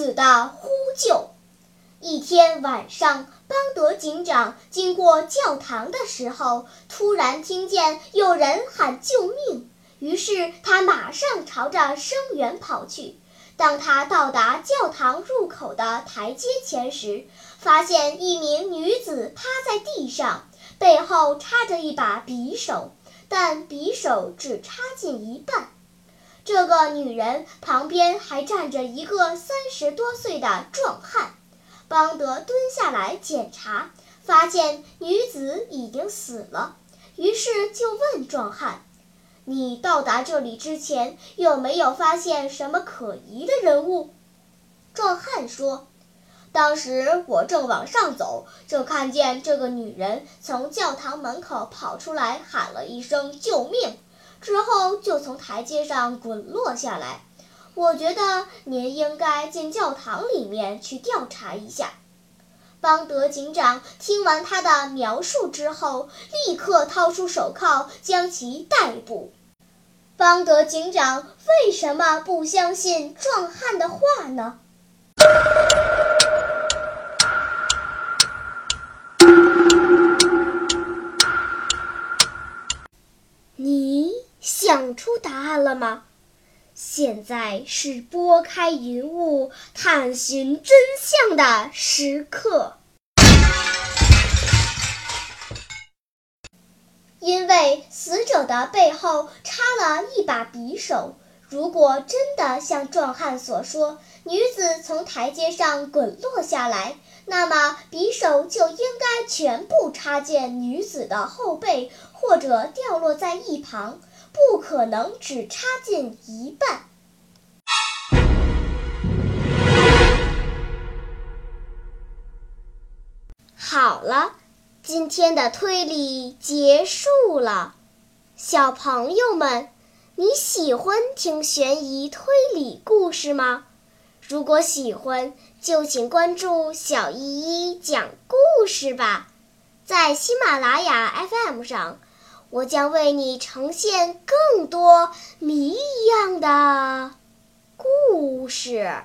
子的呼救。一天晚上，邦德警长经过教堂的时候，突然听见有人喊救命，于是他马上朝着声源跑去。当他到达教堂入口的台阶前时，发现一名女子趴在地上，背后插着一把匕首，但匕首只插进一半。这个女人旁边还站着一个三十多岁的壮汉。邦德蹲下来检查，发现女子已经死了，于是就问壮汉：“你到达这里之前有没有发现什么可疑的人物？”壮汉说：“当时我正往上走，就看见这个女人从教堂门口跑出来，喊了一声‘救命’，之后就从台阶上滚落下来。”我觉得您应该进教堂里面去调查一下。邦德警长听完他的描述之后，立刻掏出手铐将其逮捕。邦德警长为什么不相信壮汉的话呢？出答案了吗？现在是拨开云雾探寻真相的时刻。因为死者的背后插了一把匕首，如果真的像壮汉所说，女子从台阶上滚落下来，那么匕首就应该全部插进女子的后背，或者掉落在一旁。不可能只插进一半。好了，今天的推理结束了。小朋友们，你喜欢听悬疑推理故事吗？如果喜欢，就请关注小依依讲故事吧，在喜马拉雅 FM 上。我将为你呈现更多谜一样的故事。